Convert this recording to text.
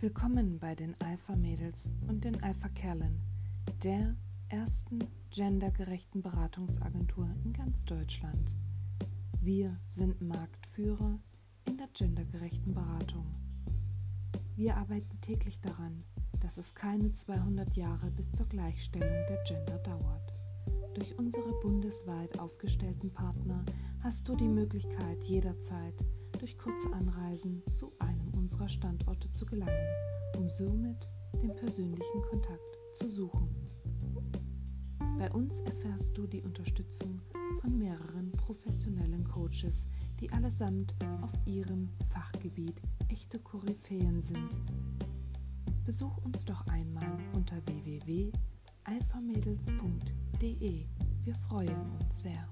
Willkommen bei den Alpha-Mädels und den Alpha-Kerlen, der ersten gendergerechten Beratungsagentur in ganz Deutschland. Wir sind Marktführer in der gendergerechten Beratung. Wir arbeiten täglich daran, dass es keine 200 Jahre bis zur Gleichstellung der Gender dauert. Durch unsere bundesweit aufgestellten Partner hast du die Möglichkeit, jederzeit durch kurze Anreisen zu unserer Standorte zu gelangen, um somit den persönlichen Kontakt zu suchen. Bei uns erfährst du die Unterstützung von mehreren professionellen Coaches, die allesamt auf ihrem Fachgebiet echte Koryphäen sind. Besuch uns doch einmal unter www.alphamädels.de. Wir freuen uns sehr.